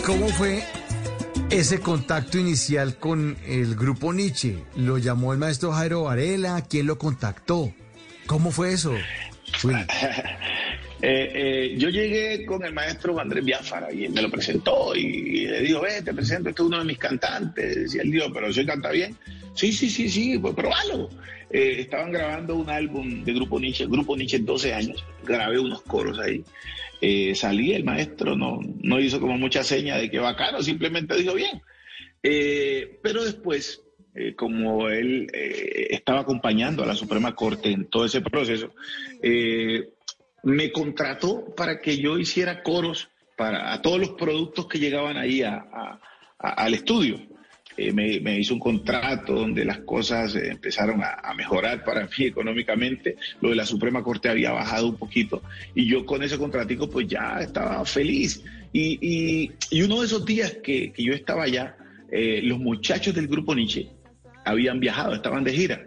¿Y cómo fue ese contacto inicial con el grupo Nietzsche? ¿Lo llamó el maestro Jairo Varela? ¿Quién lo contactó? ¿Cómo fue eso? Eh, eh, yo llegué con el maestro Andrés Biafara y él me lo presentó y, le dijo, ve, te presento, este es uno de mis cantantes. Y él dijo, pero soy canta bien. Sí, sí, sí, sí, pues probalo. Eh, estaban grabando un álbum de Grupo Nietzsche, Grupo Nietzsche 12 años, grabé unos coros ahí. Eh, salí, el maestro no, no hizo como mucha seña de que bacano, simplemente dijo bien. Eh, pero después, eh, como él estaba acompañando a la Suprema Corte en todo ese proceso, me contrató para que yo hiciera coros para a todos los productos que llegaban ahí al estudio. Eh, me, hizo un contrato donde las cosas eh, empezaron a, mejorar para mí económicamente, lo de la Suprema Corte había bajado un poquito y yo con ese contratico pues ya estaba feliz. Y, uno de esos días que, yo estaba allá, eh, los muchachos del grupo Nietzsche habían viajado, estaban de gira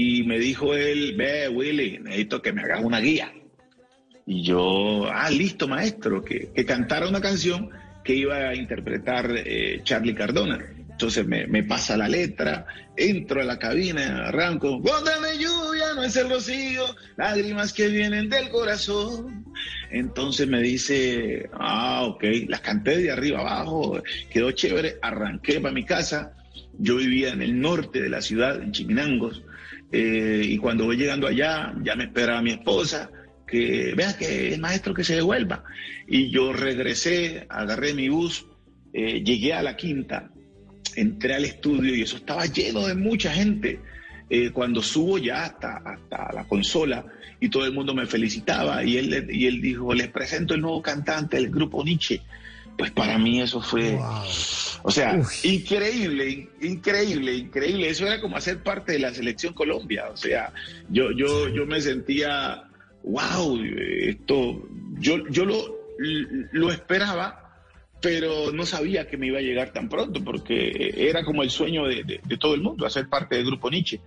Y me dijo él, ve Willy, necesito que me hagas una guía. Y yo, ah, listo maestro, que, que cantara una canción que iba a interpretar eh, Charlie Cardona. Entonces me, me, pasa la letra, entro a la cabina, arranco, de lluvia, no es el rocío, lágrimas que vienen del corazón. Entonces me dice, ah, ok, las canté de arriba abajo, quedó chévere, arranqué para mi casa. Yo vivía en el norte de la ciudad, en Chiminangos, eh, y cuando voy llegando allá, ya me espera mi esposa, que vea que es maestro que se devuelva. Y yo regresé, agarré mi bus, eh, llegué a la quinta, entré al estudio y eso estaba lleno de mucha gente. Eh, cuando subo ya hasta, hasta la consola y todo el mundo me felicitaba y él, y él dijo, les presento el nuevo cantante del grupo Nietzsche pues para mí eso fue, o sea, increíble, increíble, increíble. Eso era como hacer parte de la selección Colombia. O sea, yo, yo, yo me sentía, wow, esto, yo, yo lo, lo esperaba, pero no sabía que me iba a llegar tan pronto, porque era como el sueño de, todo el mundo, hacer parte del grupo Nietzsche.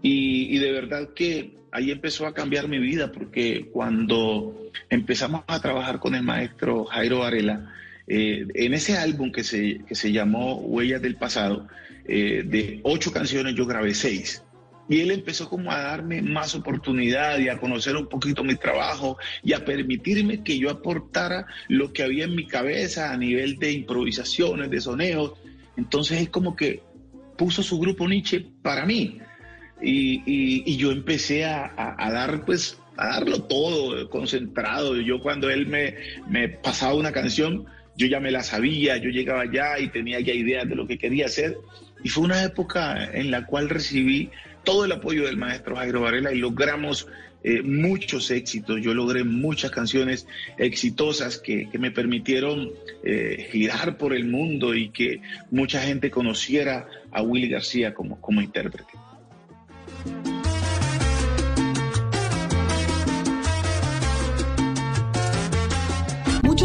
Y, y, de verdad que ahí empezó a cambiar mi vida, porque cuando empezamos a trabajar con el maestro Jairo Varela, eh, en ese álbum que se, que se llamó Huellas del Pasado, eh, de ocho canciones yo grabé seis. Y él empezó como a darme más oportunidad y a conocer un poquito mi trabajo y a permitirme que yo aportara lo que había en mi cabeza a nivel de improvisaciones, de soneos. Entonces es como que puso su grupo Nietzsche para mí. Y, y, yo empecé a, a, dar pues a darlo todo concentrado. Yo cuando él me, me pasaba una canción, yo ya me la sabía, yo llegaba allá y tenía ya ideas de lo que quería hacer. Y fue una época en la cual recibí todo el apoyo del maestro Jairo Varela y logramos eh, muchos éxitos. Yo logré muchas canciones exitosas que, me permitieron eh, girar por el mundo y que mucha gente conociera a Willy García como, como intérprete.